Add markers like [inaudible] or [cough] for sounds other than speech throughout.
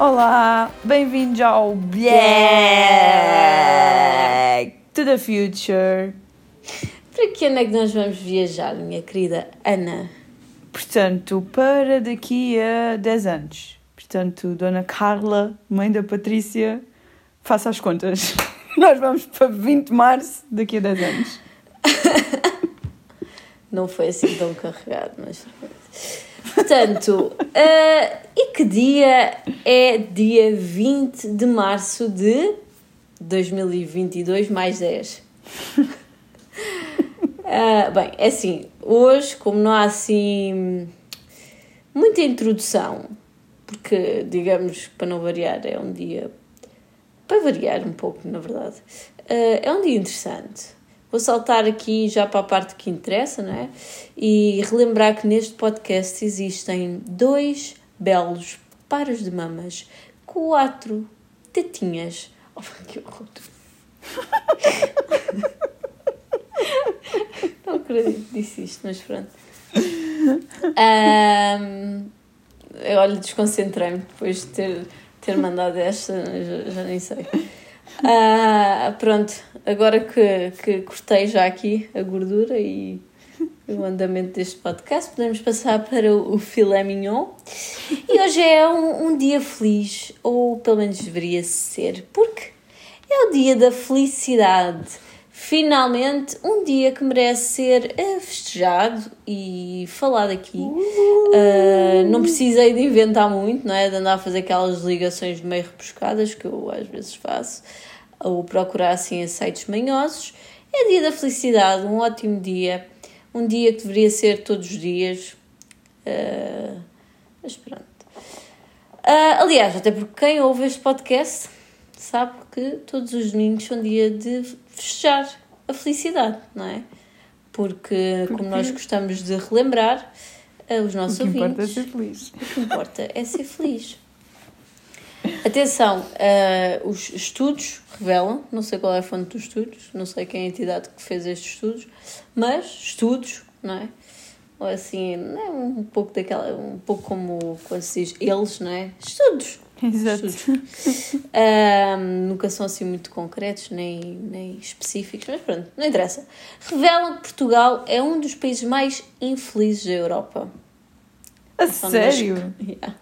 Olá, bem-vindos ao Back to the Future. Para que ano é que nós vamos viajar, minha querida Ana? Portanto, para daqui a 10 anos. Portanto, Dona Carla, mãe da Patrícia, faça as contas. [laughs] Nós vamos para 20 de março daqui a 10 anos. [laughs] Não foi assim tão carregado, mas. Portanto, uh, [laughs] e que dia é dia 20 de março de 2022 mais 10? Uh, [laughs] bem, é assim, hoje, como não há assim muita introdução, porque, digamos, para não variar, é um dia. para variar um pouco, na verdade, uh, é um dia interessante Vou saltar aqui já para a parte que interessa, não é? E relembrar que neste podcast existem dois belos pares de mamas, quatro tetinhas. [laughs] Oh, que horror! [laughs] Não acredito que disse isto, mas pronto. Um, olha, desconcentrei-me depois de ter, ter mandado esta, já, já nem sei. Ah, pronto, agora que, que cortei já aqui a gordura e o andamento deste podcast, podemos passar para o, filé mignon. E hoje é um, um dia feliz, ou pelo menos deveria ser, porque é o dia da felicidade. Finalmente, um dia que merece ser festejado e falado aqui. Uh, não precisei de inventar muito, não é? De andar a fazer aquelas ligações meio repuscadas que eu às vezes faço ou procurar assim sites manhosos. É dia da felicidade, um ótimo dia, um dia que deveria ser todos os dias. Uh, mas pronto. Uh, aliás, até porque quem ouve este podcast sabe que todos os domingos são dia de festejar a felicidade, não é? Porque, porque... como nós gostamos de relembrar, uh, os nossos ouvintes. O que ouvintes, importa é ser feliz. O que importa é ser feliz. Atenção, uh, os estudos revelam, não sei qual é a fonte dos estudos, não sei quem é a entidade que fez estes estudos, mas estudos, não é? Ou assim, não é um pouco daquela, um pouco como quando se diz eles, não é? Estudos. Exato. Estudos. Uh, nunca são assim muito concretos nem, nem específicos, mas pronto, não interessa. Revelam que Portugal é um dos países mais infelizes da Europa. A sério? [laughs] Yeah.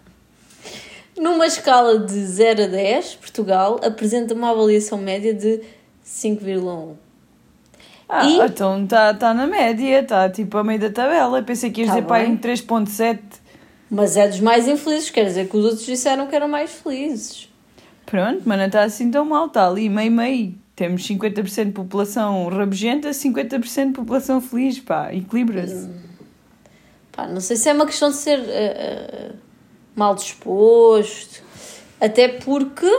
Numa escala de 0 a 10, Portugal apresenta uma avaliação média de 5,1. Ah, e... então está tá na média, está tipo a meio da tabela. Eu pensei que ias tá dizer para em 3,7. Mas é dos mais infelizes, quer dizer que os outros disseram que eram mais felizes. Pronto, mas não está assim tão mal, está ali meio-meio. Temos 50% de população rabugenta, 50% de população feliz, pá, equilibra-se. Hum. Pá, não sei se é uma questão de ser. Uh, uh mal disposto, até porque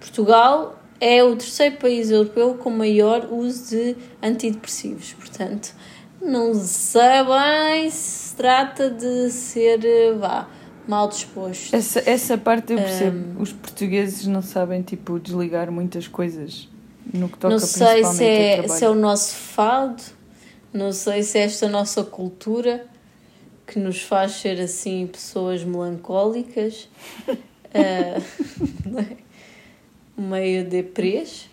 Portugal é o terceiro país europeu com maior uso de antidepressivos. Portanto, não sei bem se trata de ser, vá, mal disposto. Essa, essa parte eu percebo. Um, Os portugueses não sabem, tipo, desligar muitas coisas no que toca Não sei se é, se é o nosso fado, não sei se é esta nossa cultura que nos faz ser assim pessoas melancólicas, [laughs] [laughs] uh, meio deprês,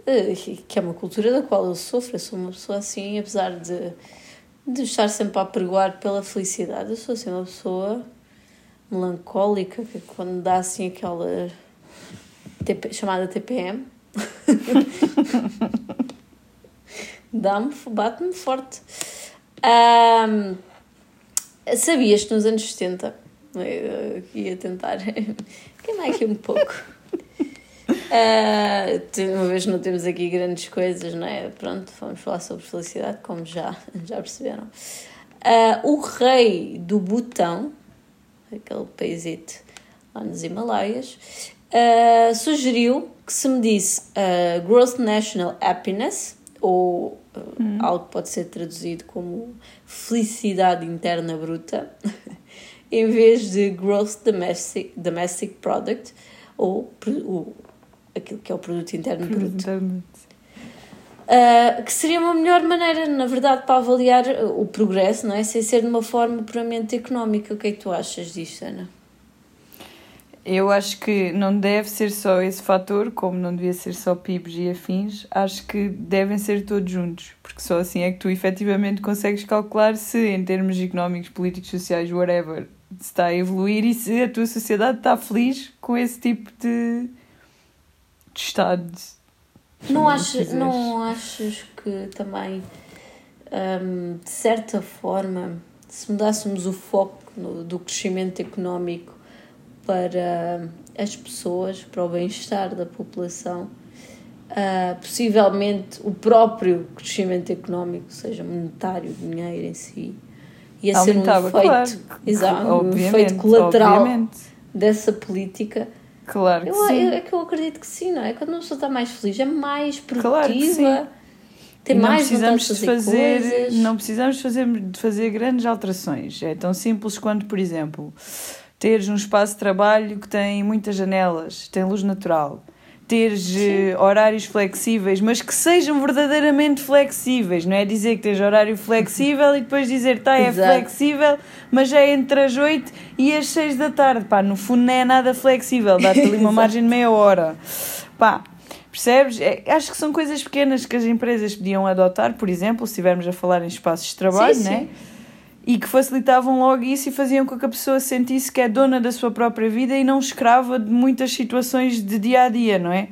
uh, que é uma cultura da qual eu sofro. Eu sou uma pessoa assim, apesar de, de estar sempre a pregoar pela felicidade, eu sou assim uma pessoa melancólica, que quando dá assim aquela TP, chamada TPM. [laughs] dá-me, bate-me forte. Um, Sabias que nos anos 70, eu ia tentar [laughs] queimar aqui um pouco. [laughs] Uh, uma vez não temos aqui grandes coisas, não é? Pronto, vamos falar sobre felicidade, como já, [laughs] já perceberam. Uh, o rei do Butão, aquele paísito lá nos Himalaias, uh, sugeriu que se medisse uh, Gross National Happiness, ou hum. algo que pode ser traduzido como felicidade interna bruta, [laughs] em vez de Gross Domestic, domestic Product, ou o, aquilo que é o produto interno bruto. Uh, que seria uma melhor maneira, na verdade, para avaliar o progresso, não é? Sem ser de uma forma puramente económica. O que é que tu achas disto, Ana? Eu acho que não deve ser só esse fator, como não devia ser só PIBs e afins, acho que devem ser todos juntos, porque só assim é que tu efetivamente consegues calcular se, em termos económicos, políticos, sociais, whatever, se está a evoluir e se a tua sociedade está feliz com esse tipo de, de estado. Não, achas, não achas que também, hum, de certa forma, se mudássemos o foco no, do crescimento económico para as pessoas, para o bem-estar da população, uh, possivelmente o próprio crescimento económico, seja monetário, dinheiro em si, ia Aumentava, ser um efeito, claro. exato, um efeito colateral obviamente. dessa política. Claro que eu, sim. Eu, é que eu acredito que sim, não é? Quando uma pessoa está mais feliz, é mais produtiva. Claro tem mais precisamos de fazer, fazer não precisamos fazer de fazer grandes alterações é tão simples quanto por exemplo teres um espaço de trabalho que tem muitas janelas, tem luz natural, teres Sim. horários flexíveis, mas que sejam verdadeiramente flexíveis, não é dizer que tens horário flexível e depois dizer, tá, é Exato. flexível, mas é entre as 8 e as 6 da tarde, pá, no fundo não é nada flexível, dá-te ali uma [laughs] margem de meia hora, pá. Percebes? É, acho que são coisas pequenas que as empresas podiam adotar, por exemplo, se estivermos a falar em espaços de trabalho, sim, né? E que facilitavam logo isso e faziam com que a pessoa sentisse que é dona da sua própria vida e não escrava de muitas situações de dia a dia, não é?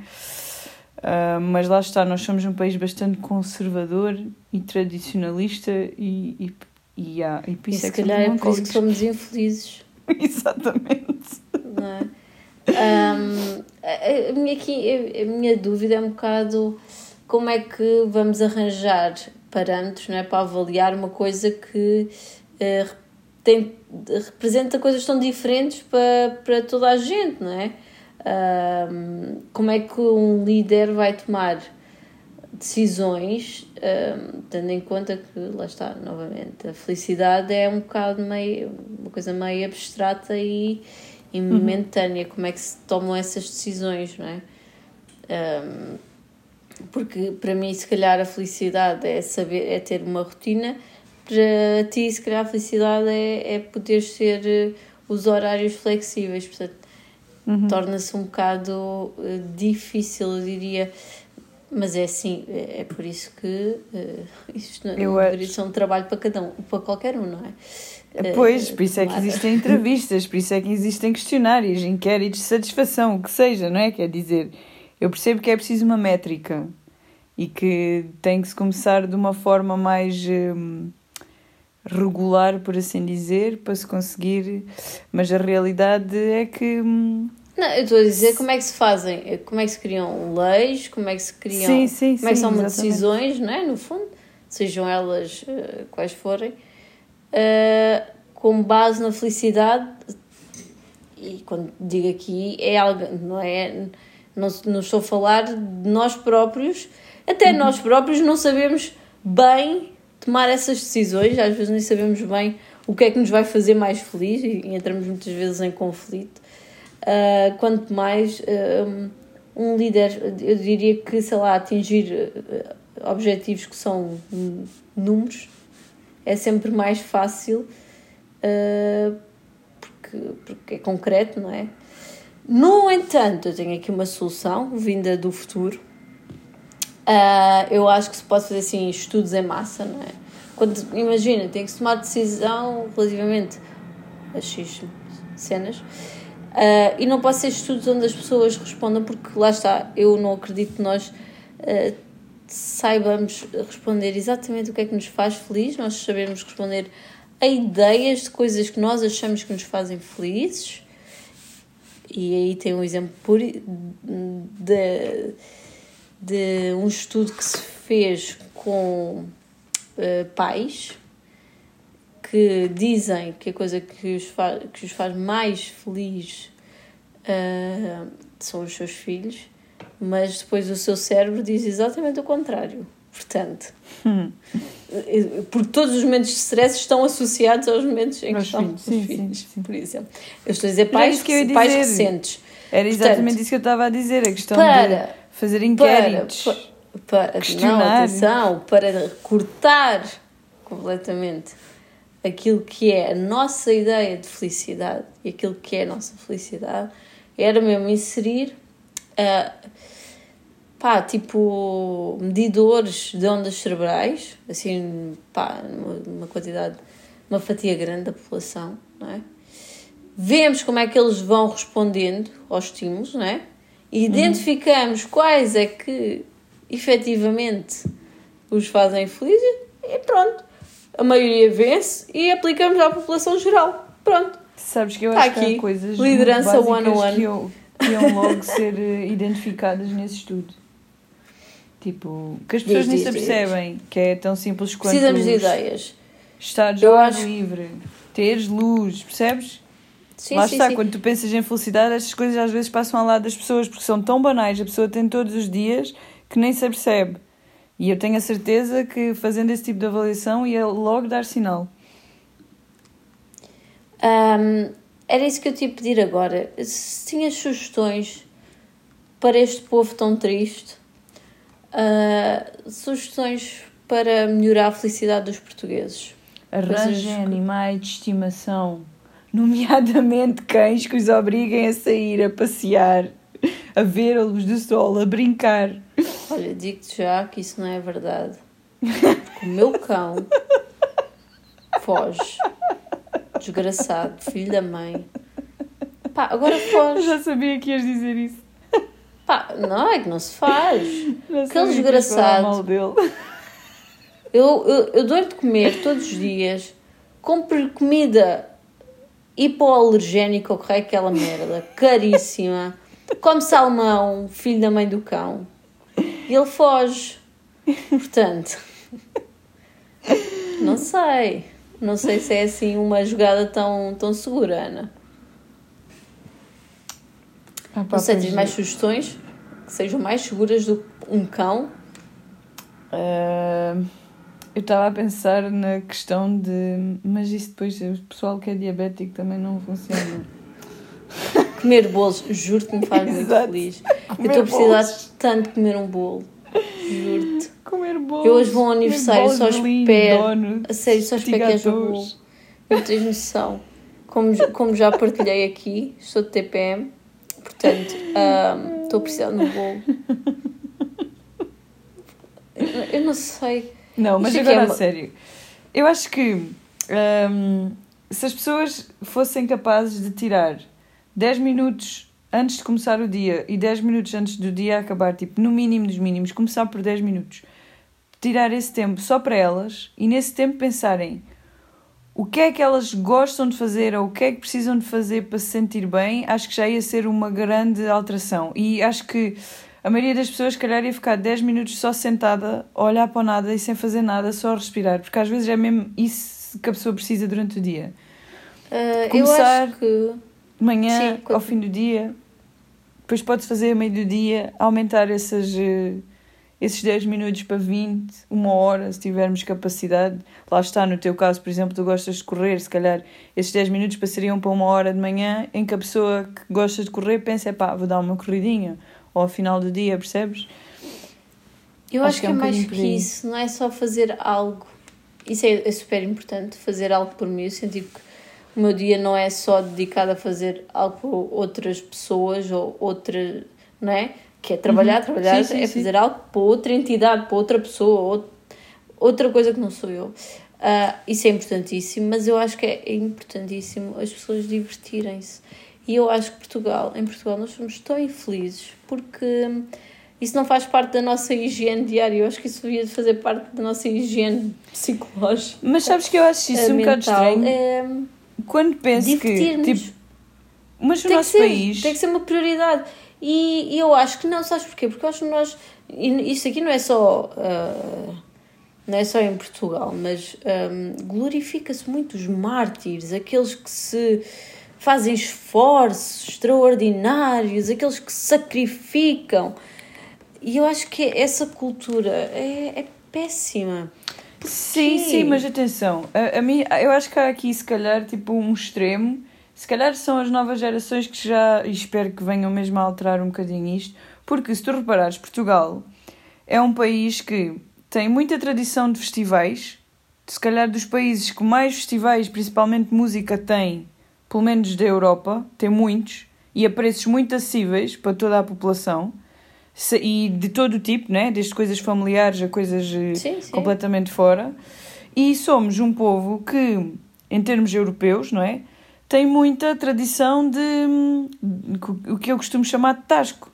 Uh, mas lá está, nós somos um país bastante conservador e tradicionalista e, e, e, yeah, e por isso e é que calhar é por isso que somos infelizes. [laughs] Exatamente. Não é? Um, a, a, minha aqui, a minha dúvida é um bocado como é que vamos arranjar parâmetros não é, para avaliar uma coisa que eh, tem, representa coisas tão diferentes para, para toda a gente, não é? Um, como é que um líder vai tomar decisões, um, tendo em conta que, lá está, novamente, a felicidade é um bocado meio, uma coisa meio abstrata e, e uhum. momentânea, como é que se tomam essas decisões, não é? Um, porque para mim, se calhar, a felicidade é saber, é ter uma rotina para ti, se calhar, a felicidade é, é poder ser uh, os horários flexíveis, portanto, uhum. torna-se um bocado uh, difícil, eu diria. Mas é assim, é, é por isso que uh, isto não, eu não deveria ser um trabalho para cada um, para qualquer um, não é? Pois, por isso é que existem entrevistas, por isso é que existem questionários, inquéritos de satisfação, o que seja, não é? Quer dizer, eu percebo que é preciso uma métrica e que tem que se começar de uma forma mais. Hum, regular, por assim dizer, para se conseguir. Mas a realidade é que. Hum, não, eu estou a dizer como é que se fazem, como é que se criam leis, como é que se criam. Sim, sim, como é que são decisões, não é? No fundo, sejam elas uh, quais forem, uh, com base na felicidade. E quando digo aqui, é algo, não é? Não, não estou a falar de nós próprios, até uhum. nós próprios não sabemos bem tomar essas decisões, às vezes nem sabemos bem o que é que nos vai fazer mais feliz e entramos muitas vezes em conflito. Uh, quanto mais um líder, eu diria que, sei lá, atingir uh, objetivos que são números é sempre mais fácil porque, porque é concreto, não é? No entanto, eu tenho aqui uma solução vinda do futuro Uh, eu acho que se pode fazer assim estudos em massa, não é? Quando, imagina, tem que se tomar decisão relativamente a X cenas uh, e não pode ser estudos onde as pessoas respondam, porque lá está, eu não acredito que nós uh, saibamos responder exatamente o que é que nos faz feliz, nós sabemos responder a ideias de coisas que nós achamos que nos fazem felizes. E aí tem um exemplo de de um estudo que se fez com uh, pais que dizem que a coisa que os, fa que os faz mais feliz uh, são os seus filhos, mas depois o seu cérebro diz exatamente o contrário. Portanto, hum. porque todos os momentos de stress estão associados aos momentos em que estão filhos, os sim, filhos, sim, sim. por exemplo. Eu estou a dizer pais, que pais recentes. Era exatamente Portanto, isso que eu estava a dizer, a questão para, de fazer inquéritos. Para, para, não, atenção, para cortar completamente aquilo que é a nossa ideia de felicidade e aquilo que é a nossa felicidade, era mesmo inserir uh, pá, tipo medidores de ondas cerebrais, assim, pá, uma quantidade, uma fatia grande da população, não é? Vemos como é que eles vão respondendo aos estímulos, não é? E identificamos uhum. quais é que efetivamente os fazem felizes e pronto. A maioria vence e aplicamos à população geral. Pronto. Sabes que eu tá acho aqui. que há coisas liderança one on one que iam, que iam logo ser eh, identificadas nesse estudo. Tipo, que as pessoas diz, nem se apercebem que é tão simples quanto. Precisamos de ideias. Estar de acho... livre, teres luz, percebes? Sim, Lá sim, está, sim. quando tu pensas em felicidade, estas coisas às vezes passam ao lado das pessoas porque são tão banais, a pessoa tem todos os dias que nem se apercebe. E eu tenho a certeza que fazendo esse tipo de avaliação ia logo dar sinal. Um, era isso que eu te ia pedir agora. Se tinhas sugestões para este povo tão triste, uh, sugestões para melhorar a felicidade dos portugueses. Arranjem animais de estimação, [laughs] nomeadamente cães que os obriguem a sair, a passear, a ver a luz do sol, a brincar. Olha, digo-te já que isso não é verdade. [laughs] O meu cão foge. Desgraçado, filho da mãe. Pá, agora foge. Eu já sabia que ias dizer isso. Pá, não, é que não se faz. [laughs] Aquele desgraçado. Eu, eu, eu dou-lhe de comer todos os dias. Compro-lhe comida hipoalergénica, ou que é aquela merda, caríssima. Come salmão, filho da mãe do cão. E ele foge. Portanto, não sei. Não sei se é assim uma jogada tão, tão segura, Ana. Ah, pá, não sei, tens mais sugestões que sejam mais seguras do que um cão? Uh, eu estava a pensar na questão de. Mas isso depois, o pessoal que é diabético também não funciona. [laughs] Comer bolos, juro que me faz muito feliz. Comer eu estou a precisar bolos. tanto de comer um bolo. Juro-te. Comer bolos. Eu hoje vou ao aniversário, só espero. A sério, só espero que haja bolo. Não tens noção. Como, como já partilhei aqui, estou de TPM, portanto, um, estou a precisar de um bolo. Eu não sei. Não, mas Isto agora é a sério. Eu acho que um, se as pessoas fossem capazes de tirar 10 minutos antes de começar o dia e 10 minutos antes do dia acabar, tipo, no mínimo dos mínimos, começar por 10 minutos, tirar esse tempo só para elas e nesse tempo pensarem o que é que elas gostam de fazer ou o que é que precisam de fazer para se sentir bem, acho que já ia ser uma grande alteração. E acho que a maioria das pessoas, se calhar, ia ficar 10 minutos só sentada, a olhar para nada e sem fazer nada, só a respirar, porque às vezes é mesmo isso que a pessoa precisa durante o dia. Uh, Começar eu acho que de manhã Sim, ao fim do dia, depois pode fazer a meio do dia, aumentar esses, eh, esses 10 minutos para 20, uma hora, se tivermos capacidade. Lá está, no teu caso, por exemplo, tu gostas de correr, se calhar esses 10 minutos passariam para uma hora de manhã, em que a pessoa que gosta de correr pensa, é pá, vou dar uma corridinha, ou ao final do dia, percebes? Eu acho, acho que, é, é mais que isso, não é só fazer algo. Isso é, é super importante, fazer algo por mim. Eu senti que o meu dia não é só dedicado a fazer algo para outras pessoas ou outra, não é? Que é trabalhar, uhum. trabalhar, sim, sim, é fazer algo para outra entidade, para outra pessoa, outra coisa que não sou eu. Uh, isso é importantíssimo, mas eu acho que é importantíssimo as pessoas divertirem-se. E eu acho que Portugal, em Portugal, nós somos tão infelizes porque isso não faz parte da nossa higiene diária. Eu acho que isso devia fazer parte da nossa higiene psicológica. Mas sabes que eu acho isso um bocado estranho. É quando penso que. Tipo, mas no tem nosso ser, país. Tem que ser uma prioridade. E, e, eu acho que não, sabes porquê? Porque eu acho que nós. Isto aqui não é só. Uh, não é só em Portugal, mas um, glorifica-se muito os mártires, aqueles que se fazem esforços extraordinários, aqueles que se sacrificam. E eu acho que essa cultura é, é péssima. Sim, sim, mas atenção, a, a mim, eu acho que há aqui se calhar tipo um extremo, se calhar são as novas gerações que já, e espero que venham mesmo a alterar um bocadinho isto, porque se tu reparares, Portugal é um país que tem muita tradição de festivais, se calhar dos países que mais festivais, principalmente música, tem, pelo menos da Europa, tem muitos, e a preços muito acessíveis para toda a população e de todo o tipo, né? desde coisas familiares a coisas eh, Sim, sim. completamente fora. E somos um povo que, em termos europeus, não é? Tem muita tradição de hum, o que eu costumo chamar de tasco.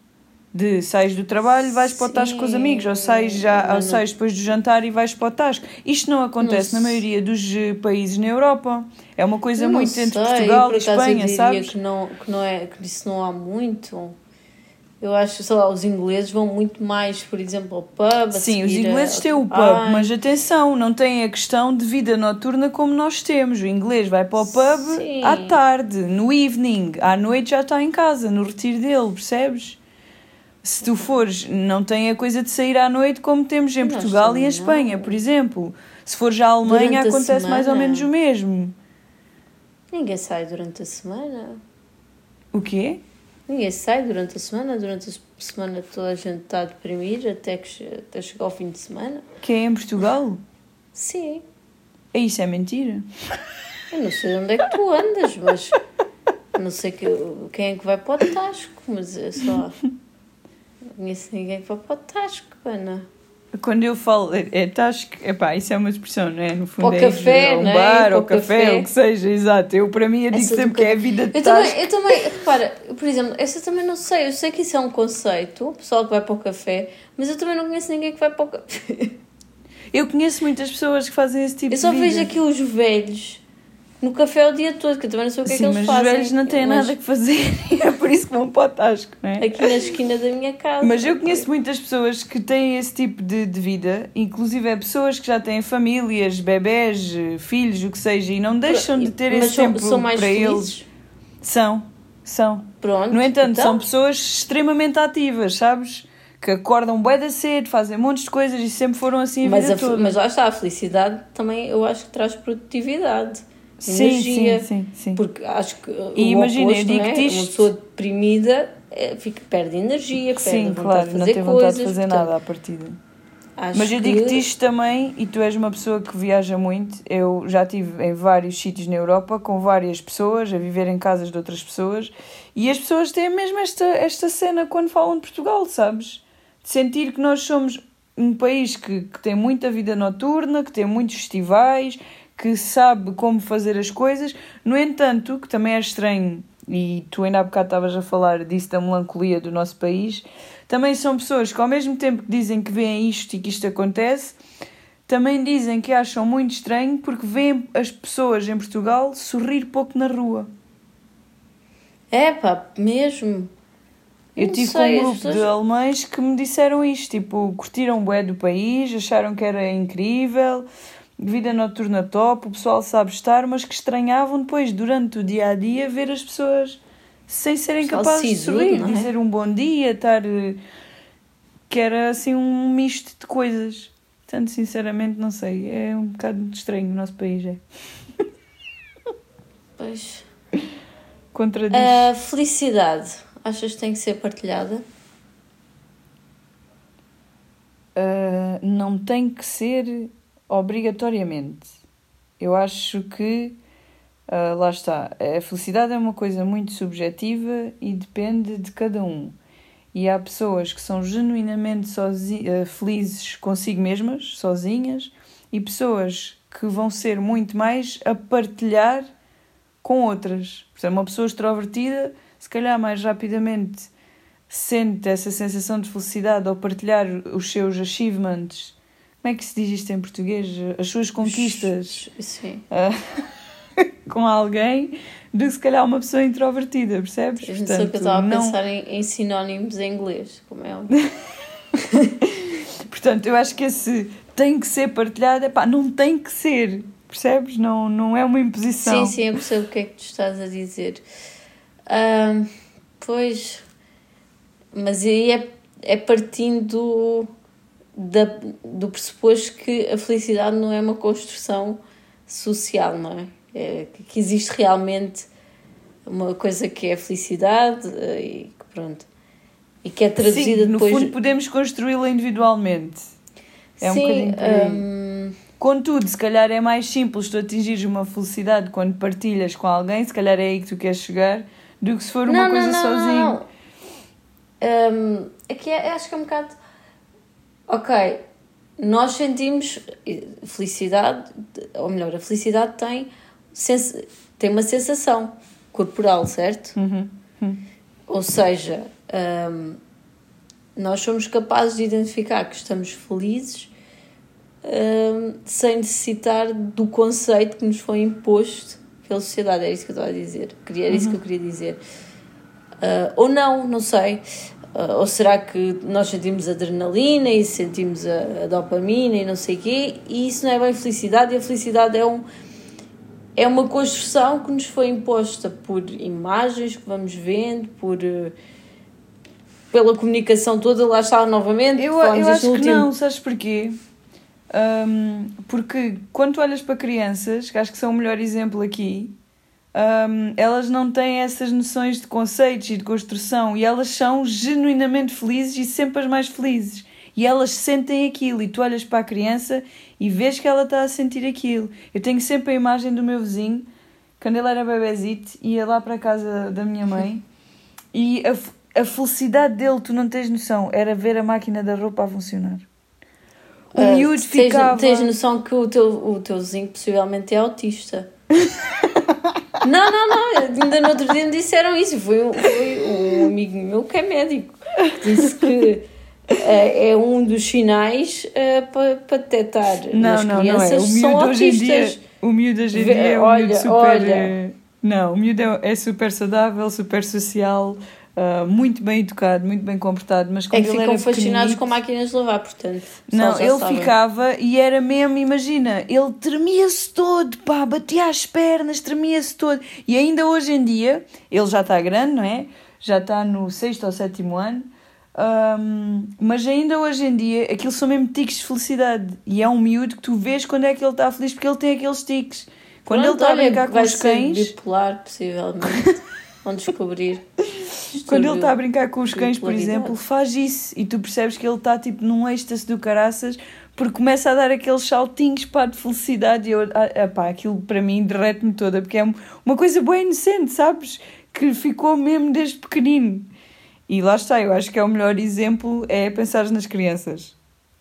De sais do trabalho, vais para o tasco com os amigos, ou sais, já, ou sais depois do jantar e vais para o tasco. Isto não acontece Não na maioria dos eh, países na Europa. É uma coisa Eu não muito entre sei, Portugal por e eu Espanha, diria sabes? Que, não, que, não é, que disso não há muito. Eu acho, sei lá, os ingleses vão muito mais, por exemplo, ao pub. Sim, os seguir a- ingleses têm o pub, Ai, mas atenção, não têm a questão de vida noturna como nós temos. O inglês vai para o pub Sim. à tarde, no evening, à noite já está em casa, no retiro dele, percebes? Se tu fores, não tem a coisa de sair à noite como temos em Nós Portugal e em Espanha, não. por exemplo. Se fores à Alemanha, Durante acontece mais ou semana. menos o mesmo. Ninguém sai durante a semana. O quê? Ninguém sai durante a semana. Durante a semana toda a gente está a deprimir até, que, até chegar ao fim de semana. Que é em Portugal? Sim. É isso, é mentira. [laughs] Eu não sei onde é que tu andas, mas não sei que, quem é que vai para o Tasco, mas é só. [laughs] Conheço ninguém que vai para o Tasco, Ana. Quando eu falo, é, é tasco, epá, isso é uma expressão, não é? No fundo Para o é café, um é? bar, Para ou café, café. o que seja, exato. Eu, para mim, eu digo Essa sempre que é a vida de Eu tasco. também, eu também, repara, por exemplo, essa também não sei. Eu sei que isso é um conceito, o pessoal que vai para o café, mas eu também não conheço ninguém que vai para o café. Eu conheço muitas pessoas que fazem esse tipo Eu só de vejo aqui os velhos no café o dia todo, que eu também não sei o que Sim, é que mas eles os fazem. velhos não têm mas nada que fazer e [laughs] é por isso que vão para o tasco, não é? Aqui na esquina da minha casa. Mas eu conheço muitas pessoas que têm esse tipo de, de vida, inclusive é pessoas que já têm famílias, bebés, filhos, o que seja, e não deixam de ter Mas esse são, tempo são mais para felizes. eles. São, são. Pronto. No entanto, então, são pessoas extremamente ativas, sabes? Que acordam bué da cedo, fazem montes de coisas e sempre foram assim a mas, vida a, toda. mas lá está, a felicidade também eu acho que traz produtividade, energia. sim, sim, sim. Porque acho que E o imagina, eu oposto, digo-te não é? isto- Uma pessoa deprimida é, fica, perde energia, perde Sim, vontade claro, de não fazer tem coisas. vontade de fazer portanto, nada à partida. Acho Mas eu que- digo-te isto também, e tu és uma pessoa que viaja muito. Eu já estive em vários sítios na Europa com várias pessoas, a viver em casas de outras pessoas, e as pessoas têm mesmo esta, esta cena quando falam de Portugal, sabes? De sentir que nós somos um país que, que tem muita vida noturna, que tem muitos festivais, que sabe como fazer as coisas. No entanto, que também é estranho, e tu ainda há bocado estavas a falar disso da melancolia do nosso país, também são pessoas que ao mesmo tempo que dizem que veem isto e que isto acontece, também dizem que acham muito estranho porque veem as pessoas em Portugal sorrir pouco na rua. É pá, mesmo. Eu Não tive sei, com um grupo pessoas- de alemães que me disseram isto, tipo, curtiram bué do país, acharam que era incrível, vida noturna top, o pessoal sabe estar, mas que estranhavam depois, durante o dia a dia, ver as pessoas sem serem capazes de sorrir, é? dizer um bom dia, estar. eh, que era assim um misto de coisas. Portanto, sinceramente, não sei, é um bocado estranho o nosso país, é. [laughs] Pois. Contradiz. A felicidade, achas que tem que ser partilhada? Uh, não tem que ser obrigatoriamente. Eu acho que uh, lá está. A felicidade é uma coisa muito subjetiva e depende de cada um. E há pessoas que são genuinamente uh, felizes consigo mesmas, sozinhas, e pessoas que vão ser muito mais a partilhar com outras. Portanto, uma pessoa extrovertida, se calhar mais rapidamente sente essa sensação de felicidade ao partilhar os seus achievements. Como é que se diz isto em português? As suas conquistas Sim. ah, [laughs] com alguém do que se calhar uma pessoa introvertida, percebes? Eu não sei que eu estava a pensar em, em sinónimos em inglês, como é óbvio. [laughs] Portanto, eu acho que esse tem que ser partilhado, é pá, não tem que ser, percebes? Não, não é uma imposição. Sim, sim, eu percebo o que é que tu estás a dizer. Ahm, pois, mas aí é, é partindo do, da, do pressuposto que a felicidade não é uma construção social, não é? é que existe realmente uma coisa que é a felicidade eh, e que pronto. E que é traduzida Sim, no depois. fundo podemos construí-la individualmente. É um Sim, hum, Contudo, se calhar é mais simples tu atingires uma felicidade quando partilhas com alguém, se calhar é aí que tu queres chegar, do que se for uma coisa sozinho. Não, Um, aqui é, acho que é um bocado. Ok, nós sentimos felicidade, ou melhor, a felicidade tem, sens tem uma sensação corporal, certo? Uhum. Ou seja, um, nós somos capazes de identificar que estamos felizes um, sem necessitar do conceito que nos foi imposto pela sociedade. Era isso que eu estava a dizer. Era isso que eu queria dizer. Uh, ou não, não sei. Ou será que nós sentimos adrenalina e sentimos a, a, dopamina e não sei o quê, e isso não é bem felicidade, e a felicidade é, um, é uma construção que nos foi imposta por imagens que vamos vendo, por uh, pela comunicação toda, lá está novamente. Eu, eu acho que último... não, sabes porquê? Um, porque quando tu olhas para crianças, que acho que são o melhor exemplo aqui, um, elas não têm essas noções de conceitos e de construção e elas são genuinamente felizes e sempre as mais felizes. E elas sentem aquilo e tu olhas para a criança e vês que ela está a sentir aquilo. Eu tenho sempre a imagem do meu vizinho, quando ele era bebezito, ia lá para a casa da minha mãe e a, a felicidade dele, tu não tens noção, era ver a máquina da roupa a funcionar. O uh, miúdo ficava... Tens noção que o teu, o teu vizinho possivelmente é autista. [laughs] Não, não, não. Ainda no outro dia me disseram isso. Foi um, foi um amigo meu que é médico. Que disse que uh, é um dos sinais uh, para, para detectar não, nas não, crianças não é. são autistas. Dia, o miúdo hoje em dia é um olha, miúdo super... Olha. Eh, não, o miúdo é, é super saudável, super social, Uh, muito bem educado, muito bem comportado, mas quando é que ele ficam fascinados com máquinas de lavar, portanto. Não, ele sabem. ficava e era mesmo, imagina, ele tremia-se todo, pá, batia as pernas, tremia-se todo. E ainda hoje em dia, ele já está grande, não é? Já está no sexto ou sétimo ano. Um, mas ainda hoje em dia aquilo são mesmo tiques de felicidade e é um miúdo que tu vês quando é que ele está feliz porque ele tem aqueles tiques quando Pronto, ele está a brincar com os cães bipolar possivelmente [laughs] vão descobrir quando ele está a brincar com os cães, por exemplo, faz isso e tu percebes que ele está tipo num êxtase do caraças porque começa a dar aqueles saltinhos pá, de felicidade e eu, ah, ah, pá, aquilo para mim derrete-me toda porque é uma coisa boa inocente, sabes? Que ficou mesmo desde pequenino. E lá está, eu acho que é o melhor exemplo é pensar nas crianças.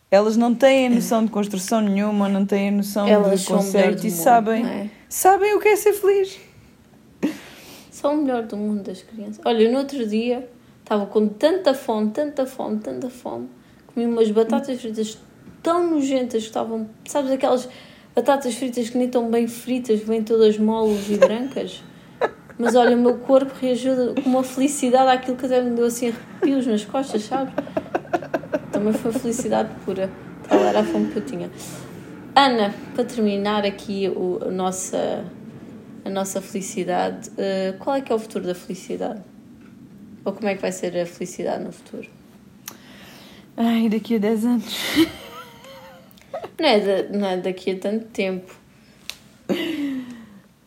Elas não têm a noção de construção nenhuma, não têm a noção Elas de conceito e sabem, é? sabem o que é ser feliz. São o melhor do mundo das crianças. Olha, no outro dia estava com tanta fome, tanta fome, tanta fome. Comi umas batatas fritas tão nojentas que estavam. Sabes aquelas batatas fritas que nem estão bem fritas, vêm todas moles e brancas? Mas olha, o meu corpo reagiu com uma felicidade àquilo que até me deu assim arrepios nas costas, sabes? Também foi felicidade pura. Tal era a fome que eu tinha. Ana, para terminar aqui o, a nossa a nossa felicidade, uh, qual é que é o futuro da felicidade? Ou como é que vai ser a felicidade no futuro? Ai, daqui a 10 anos. [laughs] Não é, de, não é daqui a tanto tempo.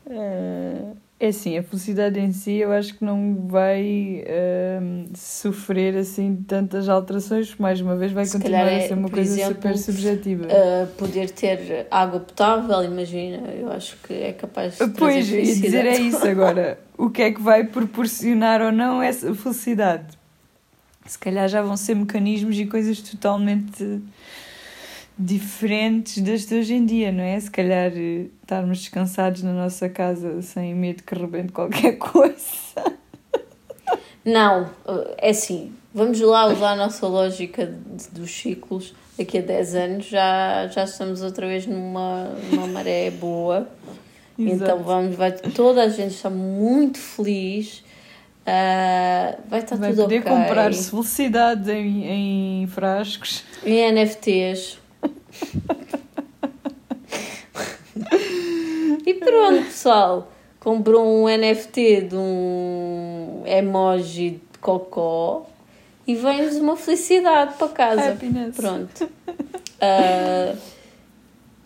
Uh, é assim, a felicidade em si eu acho que não vai uh, sofrer assim tantas alterações, mais uma vez vai Se continuar a ser uma coisa exemplo, super subjetiva. Uh, poder ter água potável, imagina, eu acho que é capaz de Pois, e dizer é isso agora. o que é que vai proporcionar ou não essa felicidade? Se calhar já vão ser mecanismos e coisas totalmente diferentes das de hoje em dia, não é? Se calhar eh, estarmos descansados na nossa casa sem medo que rebente qualquer [laughs] coisa. Não, eh, é assim, vamos lá usar a nossa lógica dos ciclos. Daqui a 10 anos já, já estamos outra vez numa, numa maré boa. Exato. Então vamos, vai, toda a gente está muito feliz. Uh, vai estar vai tudo poder comprar-se felicidade em, em frascos. Em NFTs. [laughs] e pronto, pessoal. Comprou um NFT de um emoji de cocó e vem-nos uma felicidade para casa. Happiness. Pronto. Uh,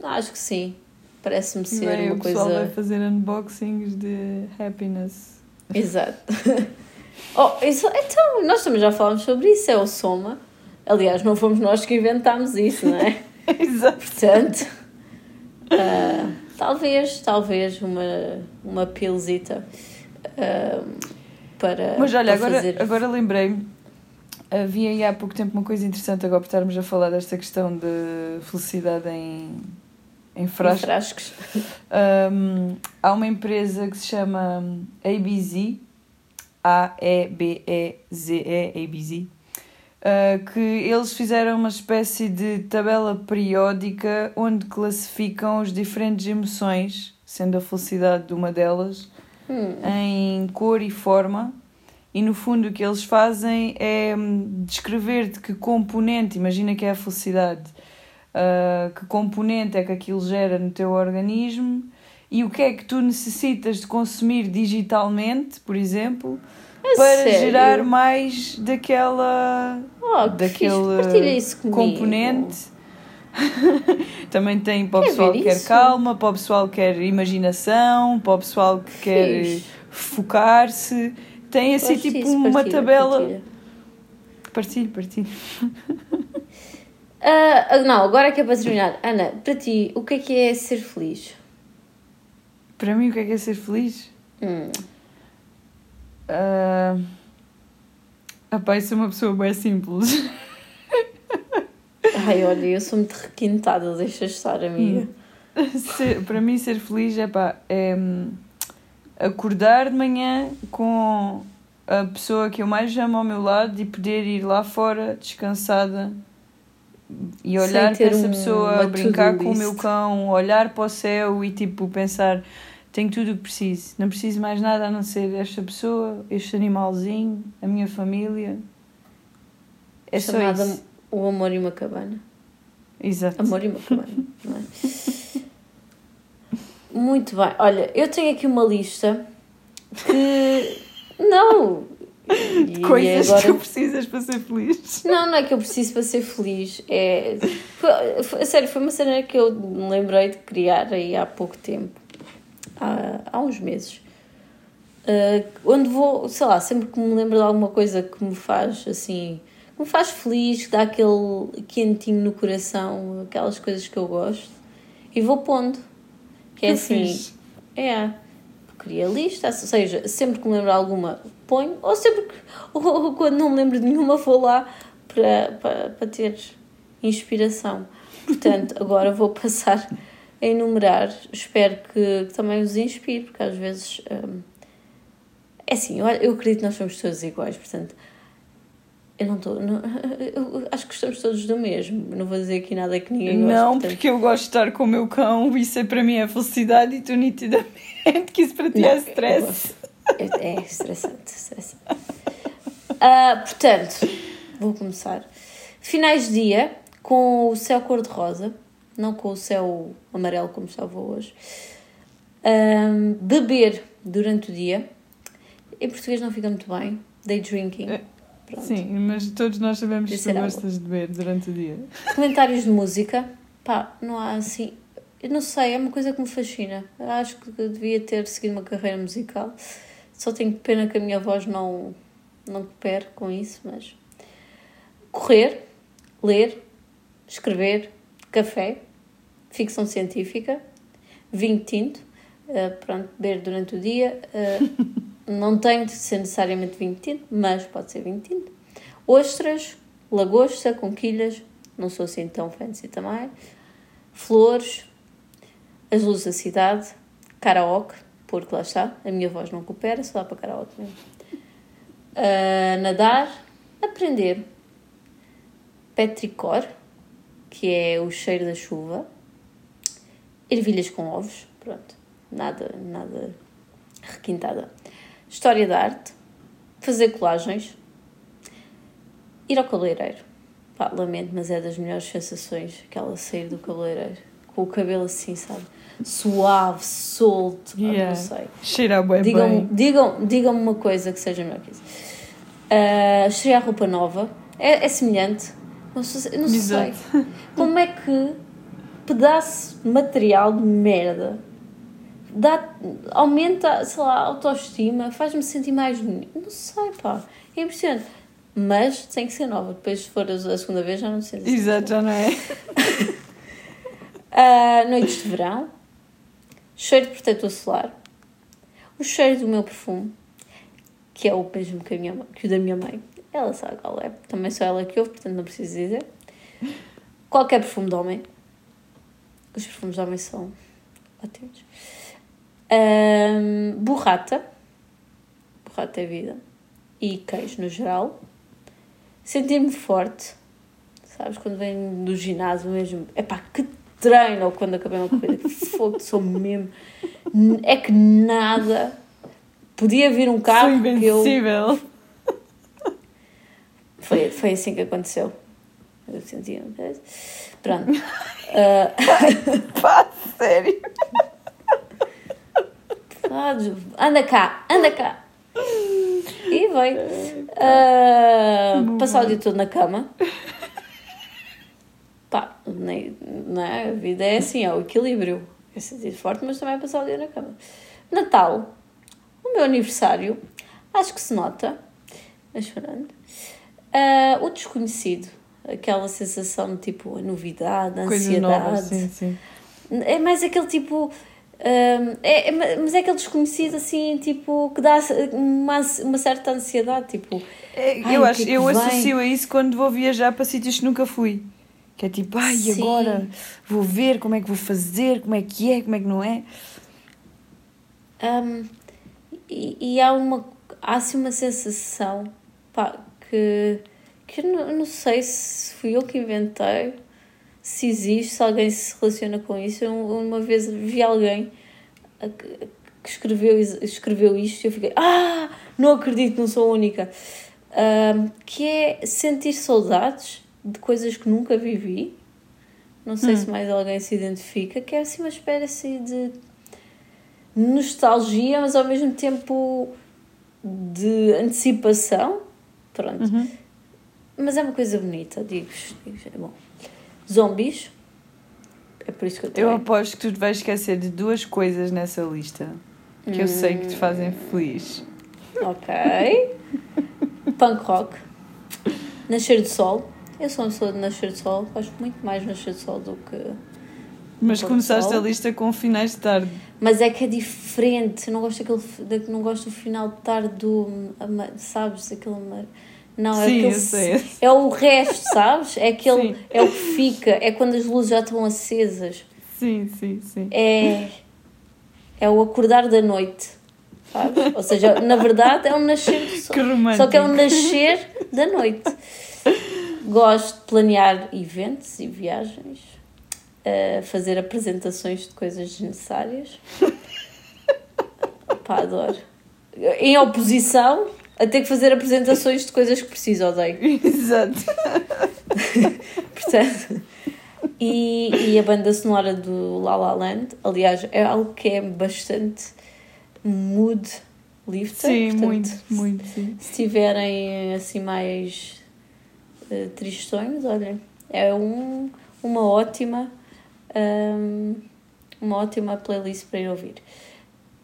acho que sim. Parece-me ser Bem, uma o coisa. O pessoal vai fazer unboxings de happiness. Exato. [laughs] oh, isso, então, nós também já falámos sobre isso, é o Soma. Aliás, não fomos nós que inventámos isso, não é? [laughs] [laughs] Exato. Portanto, uh, talvez, talvez uma, uma pilzita uh, para. Mas olha, para agora, fazer- agora lembrei-me, havia aí há pouco tempo uma coisa interessante agora por estarmos a falar desta questão de felicidade em, em frascos. Um, há uma empresa que se chama ABZ, A-E-B-E-Z-E, ABZ, uh, que eles fizeram uma espécie de tabela periódica onde classificam as diferentes emoções, sendo a felicidade de uma delas, Hum. em cor e forma. E no fundo o que eles fazem é hum, descrever de que componente, imagina que é a felicidade, ah, que componente é que aquilo gera no teu organismo e o que é que tu necessitas de consumir digitalmente, por exemplo, A para sério? gerar mais daquela Oh, daquele componente. [laughs] Também tem para o pessoal que quer calma, para o pessoal que quer imaginação, para o pessoal que quer focar-se. Tem assim tipo uma partilha, tabela. partilha. Partilho, partilho. Ah, [laughs] ah, não, agora que é para terminar. Ana, para ti, o que é que é ser feliz? Para mim, o que é que é ser feliz? Hum. Ah, Epá, eu sou uma pessoa bem simples. [laughs] Ai, olha, eu sou muito requintada, deixa estar, amiga. [laughs] Ser- para mim, ser feliz é pá, é hum, acordar de manhã com a pessoa que eu mais amo ao meu lado e poder ir lá fora descansada e olhar para essa um- pessoa, brincar com o meu cão, olhar para o céu e tipo pensar: tenho tudo o que preciso, não preciso mais nada a não ser esta pessoa, este animalzinho, a minha família. É só Chamada isso. O Amor e uma Cabana. Exato. Amor e uma cabana, é? Muito bem. Olha, eu tenho aqui uma lista que. [laughs] Não! E Coisas agora- que tu precisas para ser feliz. Não, não é que eu preciso para ser feliz. É... Foi, foi- sério, foi uma cena que eu me lembrei de criar aí há pouco tempo. Há, há uns meses. Ah, onde vou, sei lá, sempre que me lembro de alguma coisa que me faz assim, que me faz feliz, que dá aquele quentinho no coração, aquelas coisas que eu gosto, e vou pondo. Que é Que assim, fixe. é, cria lista, ou seja, sempre que me lembro de alguma, ponho, ou sempre que, [laughs] ou quando não me lembro de nenhuma, vou lá para, para, para ter inspiração. Portanto, agora vou passar a enumerar, espero que, que também os inspire, porque às vezes. hum, é assim, eu, eu acredito que nós somos todos iguais, portanto. Eu não estou. [laughs] Eu acho que gostamos todos do mesmo. Não vou dizer aqui nada que ninguém goste. Não, portanto- porque eu gosto de estar com o meu cão, isso é para mim é felicidade e tu nitidamente que isso para ti Não, é stress. É, é estressante, estressante. Ah, portanto, vou começar. Finais de dia com o céu cor-de-rosa, não com o céu amarelo como estava hoje. Ahm, beber durante o dia. Em português não fica muito bem. Day drinking. É, Pronto. Sim, mas todos nós sabemos que tu gostas de beber durante o dia. Comentários de música. Pá, não há assim. Eu não sei, é uma coisa que me fascina. Eu Acho que devia ter seguido uma carreira musical. Só tenho pena que a minha voz não, não coopere com isso, mas. Correr, ler, escrever, café, ficção científica, vinho tinto, eh, pronto, beber durante o dia. eh, [laughs] não tem de ser necessariamente vinho tinto, mas pode ser vinho tinto. Ostras, lagosta, conquilhas, não sou assim tão fancy também. Flores, as luzes da cidade, karaoke, porque lá está, a minha voz não coopera, só dá para karaoke mesmo. Ah, nadar, aprender. Petricor, que é o cheiro da chuva. Ervilhas com ovos, pronto, nada, nada requintada. História da arte, fazer colagens, ir ao cabeleireiro. Pá, lamento, mas é das melhores sensações aquela sair do cabeleireiro. Com o cabelo assim, sabe? Suave, solto, ah, Yeah. não sei. Cheira bué Digam, bem. digam, digam uma coisa que seja melhor que isso. Uh, estrear roupa nova é, é semelhante. Não sei, não sei. Como é que pedaço de material de merda dá, aumenta, sei lá, a autoestima, faz-me sentir mais bonito? Não sei, pá. É impressionante. Mas tem que ser nova. Depois, se for a segunda vez, já não sei. Exato, já não é? [laughs] Ah, noites de verão, cheiro de protetor solar, o cheiro do meu perfume que é o mesmo que, a minha, que o da minha mãe. Ela sabe qual é, também só ela que ouve, portanto não preciso dizer. Qualquer perfume de homem. Os perfumes de homem são ótimos. Borrata. Borrata é vida. E queijo no geral. Sentir-me forte. Sabes, quando venho do ginásio mesmo. Epá, que treino! Ou quando acabei uma corrida. Que fogo, sou mesmo. É que nada. Podia vir um Sou carro que eu. Foi, foi assim que aconteceu. Eu sentia. Pronto. [laughs] Ah, Pá, sério. anda cá, anda cá. E veio. Ah, passar o dia todo na cama. Pá, nem, não é? A vida é assim, é o equilíbrio. É sentir forte, mas também é passar o dia na cama. Natal, o meu aniversário, acho que se nota, mas chorando. Ah, o desconhecido, aquela sensação de tipo a novidade, a Coisas ansiedade. novas, sim, sim. É mais aquele tipo. hum, é, é- mas é aquele desconhecido assim, tipo, que dá uma, uma certa ansiedade, tipo. É, eu acho, que é que eu vem? associo a isso quando vou viajar para sítios que nunca fui. Que é tipo, ai, Sim. agora vou ver como é que vou fazer, como é que é, como é que não é. hum, e, e há uma. Há assim uma sensação, pá, que. que eu não, não sei se fui eu que inventei, se existe, se alguém se relaciona com isso. Eu uma vez vi alguém que escreveu, escreveu isto e eu fiquei, ah, não acredito, não sou a única. Que é sentir saudades de coisas que nunca vivi. Não sei se mais alguém se identifica, que é assim uma espécie de nostalgia, mas ao mesmo tempo de antecipação. Pronto. Mas é uma coisa bonita, digo-vos. digo-vos, é bom. Zombies. É por isso que eu Eu tenho. aposto que tu vais esquecer de duas coisas nessa lista que eu sei que te fazem Hum. feliz. Ok. Punk rock. Nascer de sol. Eu sou uma pessoa de nascer de sol. Gosto muito mais de nascer de sol do que. Mas começaste a lista com finais de tarde. Mas é que é diferente. Eu não gosto daquele. da- Não gosto do final de tarde do. Sabes? Aquele. Não, é Sim, aquele. É o resto, [laughs] sabes? É aquele. Sim. É o que fica. É quando as luzes já estão acesas. Sim, sim, sim. É. É o acordar da noite. Sabes? Ou seja, na verdade é um nascer do [laughs] sol. Que romântico. Só que é um nascer da noite. [laughs] Gosto de planear eventos e viagens, eh, fazer apresentações de coisas desnecessárias. [laughs] Pá, adoro. Em oposição a ter que fazer apresentações de coisas que preciso, odeio. Exato. [laughs] Portanto, e, e a banda sonora do La La Land, aliás, é algo que é bastante mood lifter. Sim, portanto, muito, muito, sim. Se tiverem assim mais uh, tristonhos, olhem, é um, uma ótima hum, uma ótima playlist para ir ouvir.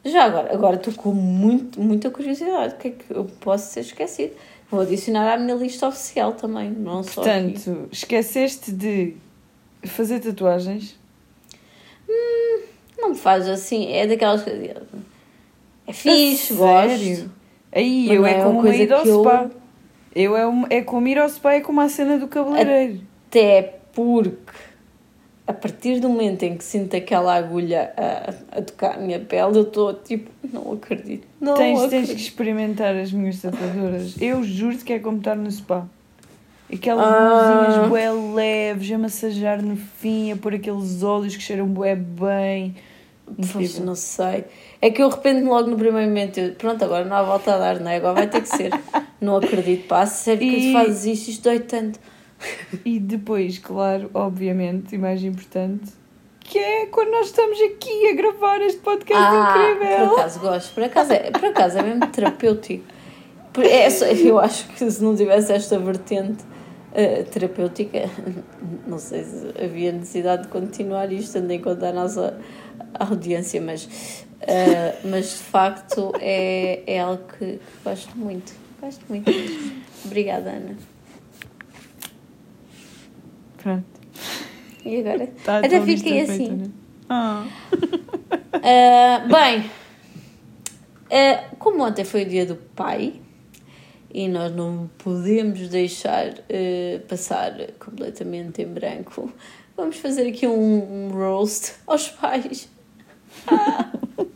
Já agora, agora estou com muito, muita curiosidade, o que é que eu posso ser esquecido? Vou adicionar à minha lista oficial também, não só aqui. Portanto, esqueceste de fazer tatuagens? Não me faz assim, é daquelas que é fixe, gosto. sério? Aí, Mas eu é é como coisa ida ao eu- spa. Eu é, um, é como ir ao spa, é como a cena do cabeleireiro. Até porque a partir do momento em que sinto aquela agulha a, a tocar a minha pele, eu estou tipo, não acredito. Não tens, tens acredito. que experimentar as minhas tatuadoras. Eu juro-te que é como estar no spa. Aquelas Ah. luzinhas bué leves, a massajar no fim, a pôr aqueles óleos que cheiram bué bem. Pois, não sei. É que eu arrependo-me logo no primeiro momento. Eu, pronto, agora não há volta a dar, não é? Agora vai ter que ser. [laughs] não acredito, pá, sério que E- tu fazes isto, isto dói tanto. E depois, claro, obviamente, e mais importante, que é quando nós estamos aqui a gravar este podcast Ah, por incrível. acaso gosto. Por acaso é, por acaso é mesmo terapêutico. Por- É eu acho que se não tivesse esta vertente eh, terapêutica, [laughs] não sei se havia necessidade de continuar isto, tendo em conta a nossa audiência, mas, eh, mas de facto é, é algo que, que gosto muito. Gosto muito. Obrigada, Ana. Pronto. E agora? Tá Até lista fiquei feita, assim. né? Ah. [laughs] Ah, bem, ah, como ontem foi o dia do pai, e nós não podemos deixar uh, passar completamente em branco. Vamos fazer aqui um, um roast aos pais. Ah. [laughs]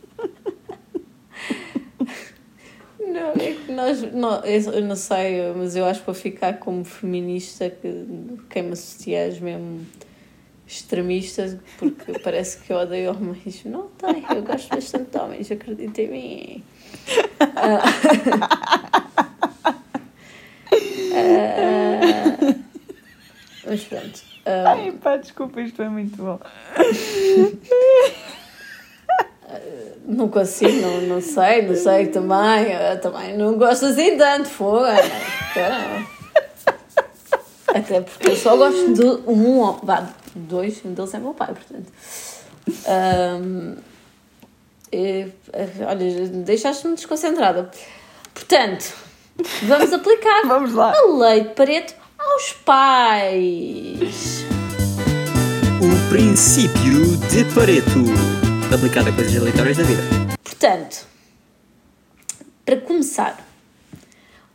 Não, é que nós. Não, eu não sei, mas eu acho que vou ficar como feminista que queima associais mesmo extremistas, porque [laughs] parece que eu odeio homens. Não tem, eu gosto bastante de homens, acredita em mim. Uh, uh, mas pronto. Uh, Ai, pá, desculpa, isto é muito bom. [laughs] Não consigo, não, não sei, não sei também. Também não gosto assim tanto, fogo. Até porque eu só gosto de um, vá, dois, um deles é meu pai, portanto. Um, e, olha, deixaste-me desconcentrada. Portanto, vamos aplicar [laughs] vamos lá. a lei de Pareto aos pais. O princípio de Pareto aplicado a coisas aleatórias da vida. Portanto, para começar,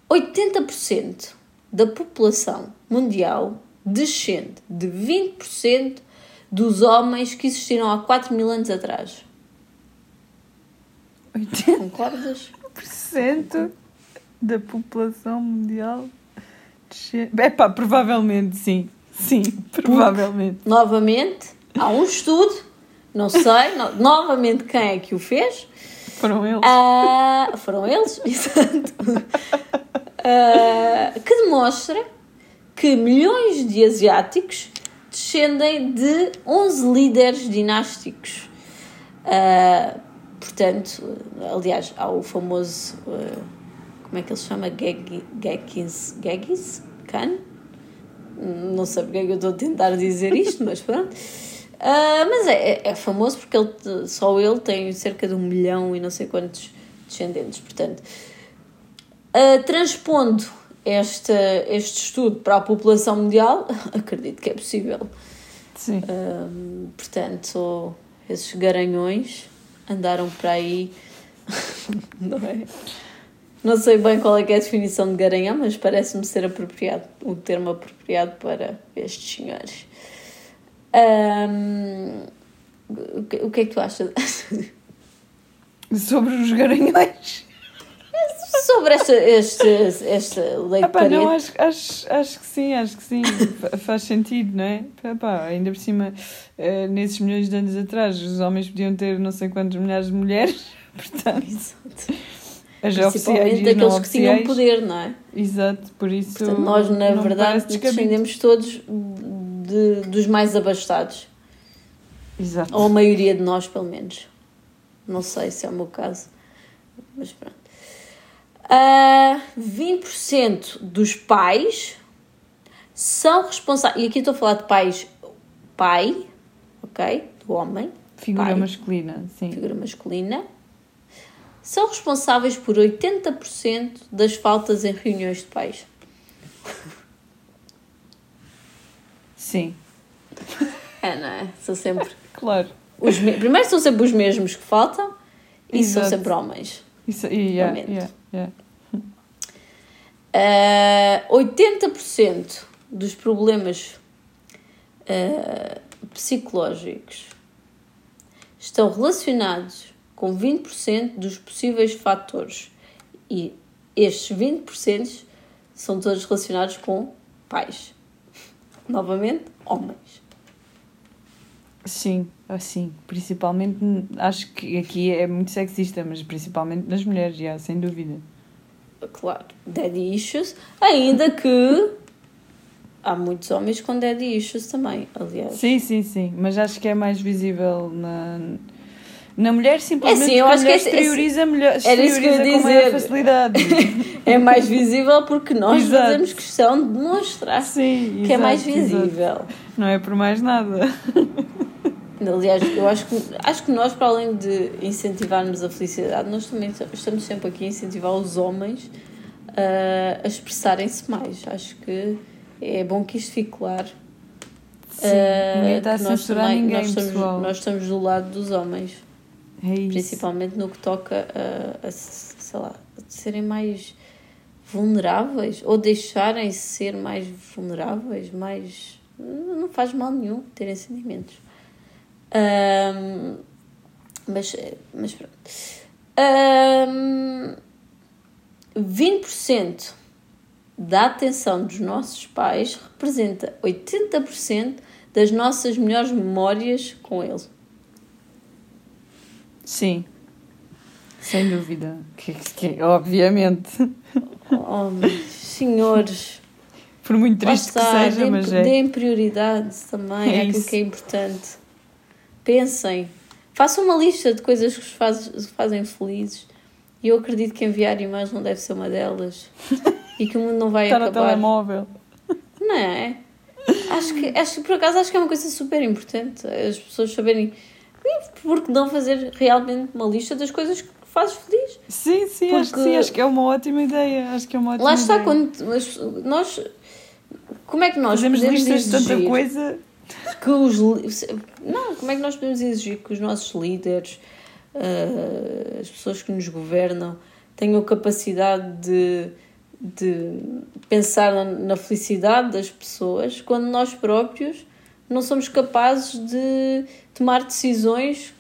80% da população mundial descende de 20% dos homens que existiram há 4 mil anos atrás. 80% Concordas? da população mundial descende. Epá, provavelmente sim. Sim, provavelmente. Porque, novamente, há um estudo, não sei, no, novamente quem é que o fez. Foram eles. Uh, foram eles, [laughs] exato. Uh, que demonstra que milhões de asiáticos descendem de 11 líderes dinásticos. Uh, portanto, aliás, há o famoso, como é que ele se chama? Geggis, Geggis Khan? Não sei porque é que eu estou a tentar dizer isto, mas pronto. Uh, mas é, é, famoso porque ele, só ele tem cerca de um milhão e não sei quantos descendentes. Portanto, transpondo este, este estudo para a população mundial, [laughs] acredito que é possível. Sim. Um, portanto, esses garanhões andaram para aí, [laughs] não é? Não sei bem qual é, é a definição de garanhão, mas parece-me ser apropriado, o termo apropriado para estes senhores. Um, o que é que tu achas? [laughs] Sobre os garanhões? Sobre esta, Epá, de não, acho, acho, acho que sim, acho que sim. Faz sentido, não é? Ainda por cima, uh, nesses milhões de anos atrás, os homens podiam ter não sei quantas milhares de mulheres, [laughs] portanto. Exato. As Principalmente daqueles que tinham poder, não é? Exato, por isso. Portanto, nós, na verdade, descendemos todos de, dos mais abastados. Exato. Ou a maioria de nós, pelo menos. Não sei se é o meu caso, mas pronto. Uh, 20% dos pais são responsáveis. E aqui estou a falar de pais, pai, ok? Do homem. Figura pai, masculina, sim. Figura masculina. São responsáveis por 80% das faltas em reuniões de pais. Sim. [laughs] É, não é? São sempre. [laughs] claro. Os me... Primeiro são sempre os mesmos que faltam e Exato. são sempre homens. Isso, yeah, yeah, yeah. Uh, 80% dos problemas uh, psicológicos estão relacionados com 20% dos possíveis fatores e estes 20% são todos relacionados com pais. Novamente, homens. Sim, assim, principalmente, acho que aqui é muito sexista, mas principalmente nas mulheres, já, sem dúvida. Claro, daddy issues, ainda que há muitos homens com daddy issues também, aliás. Sim, sim, sim, mas acho que é mais visível na, na mulher simplesmente é sim, eu acho que exterioriza, melhor, era isso que eu ia dizer. facilidade. [laughs] é mais visível porque nós exato. fazemos questão de demonstrar sim, que exato, é mais visível. Exato. Não é por mais nada. Aliás, eu acho que, acho que nós, para além de incentivarmos a felicidade, nós também estamos sempre aqui a incentivar os homens uh, a expressarem-se mais. Acho que é bom que isto fique claro. Sim, uh, ninguém está a censurar também, ninguém, nós estamos, pessoal. nós estamos do lado dos homens. É principalmente no que toca a, a, sei lá, a serem mais vulneráveis ou deixarem ser mais vulneráveis, mais. Não faz mal nenhum terem sentimentos. Ahm, mas, mas pronto. Ahm, 20% da atenção dos nossos pais representa 80% das nossas melhores memórias com eles. Sim. Sem dúvida. Que, que, obviamente. Oh, senhores, Por muito triste que está, seja, deem, mas é. deem prioridade também É àquilo isso. que é importante. Pensem, façam uma lista de coisas que os faz, fazem felizes. E eu acredito que enviar e-mails não deve ser uma delas. e que o mundo não vai Está no acabar. telemóvel. Não é? Acho que, acho que por acaso acho que é uma coisa super importante as pessoas saberem e porque não fazer realmente uma lista das coisas que fazes feliz. Sim, sim, acho que Porque- sim, acho que é uma ótima ideia. Acho que é uma ótima Lá está ideia. quando nós como é que nós Fazemos podemos listas de tanta coisa. que os não como é que nós podemos exigir que os nossos líderes ah, as pessoas que nos governam tenham capacidade de, de pensar na, na felicidade das pessoas quando nós próprios não somos capazes de tomar decisões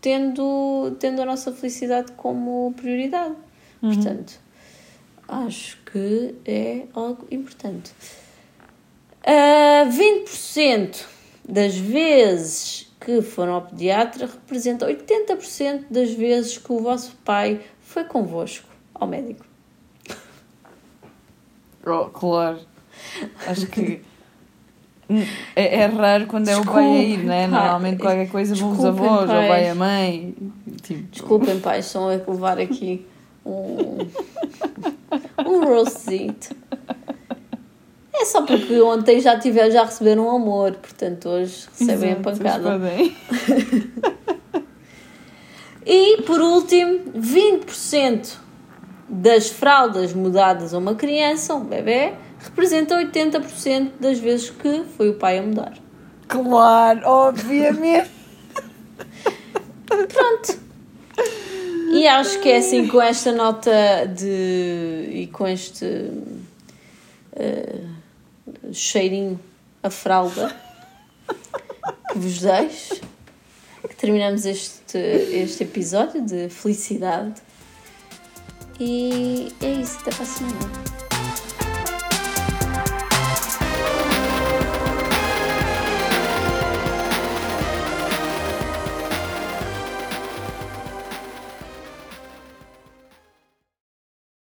tendo, tendo a nossa felicidade como prioridade. Portanto, acho que é algo importante. Ah, 20% das vezes que foram ao pediatra representa 80% das vezes que o vosso pai foi convosco ao médico. Oh, claro. Acho que é, é raro quando é o pai a ir, é? Pai. Normalmente qualquer coisa vão os avós, ou pai. vai a mãe. Tipo, Desculpem, pais, estão a levar aqui um, um roastzito. É só porque ontem já, tiver, já receberam amor, portanto hoje recebem a exato, pancada. vocês podem. [laughs] E, por último, 20% das fraldas mudadas a uma criança, um bebê, representa 80% das vezes que foi o pai a mudar. Claro, obviamente. Pronto. E acho que é assim com esta nota de. e com este. eh, cheirinho a fralda que vos deixo que terminamos este, este episódio de felicidade. E é isso, até para a semana.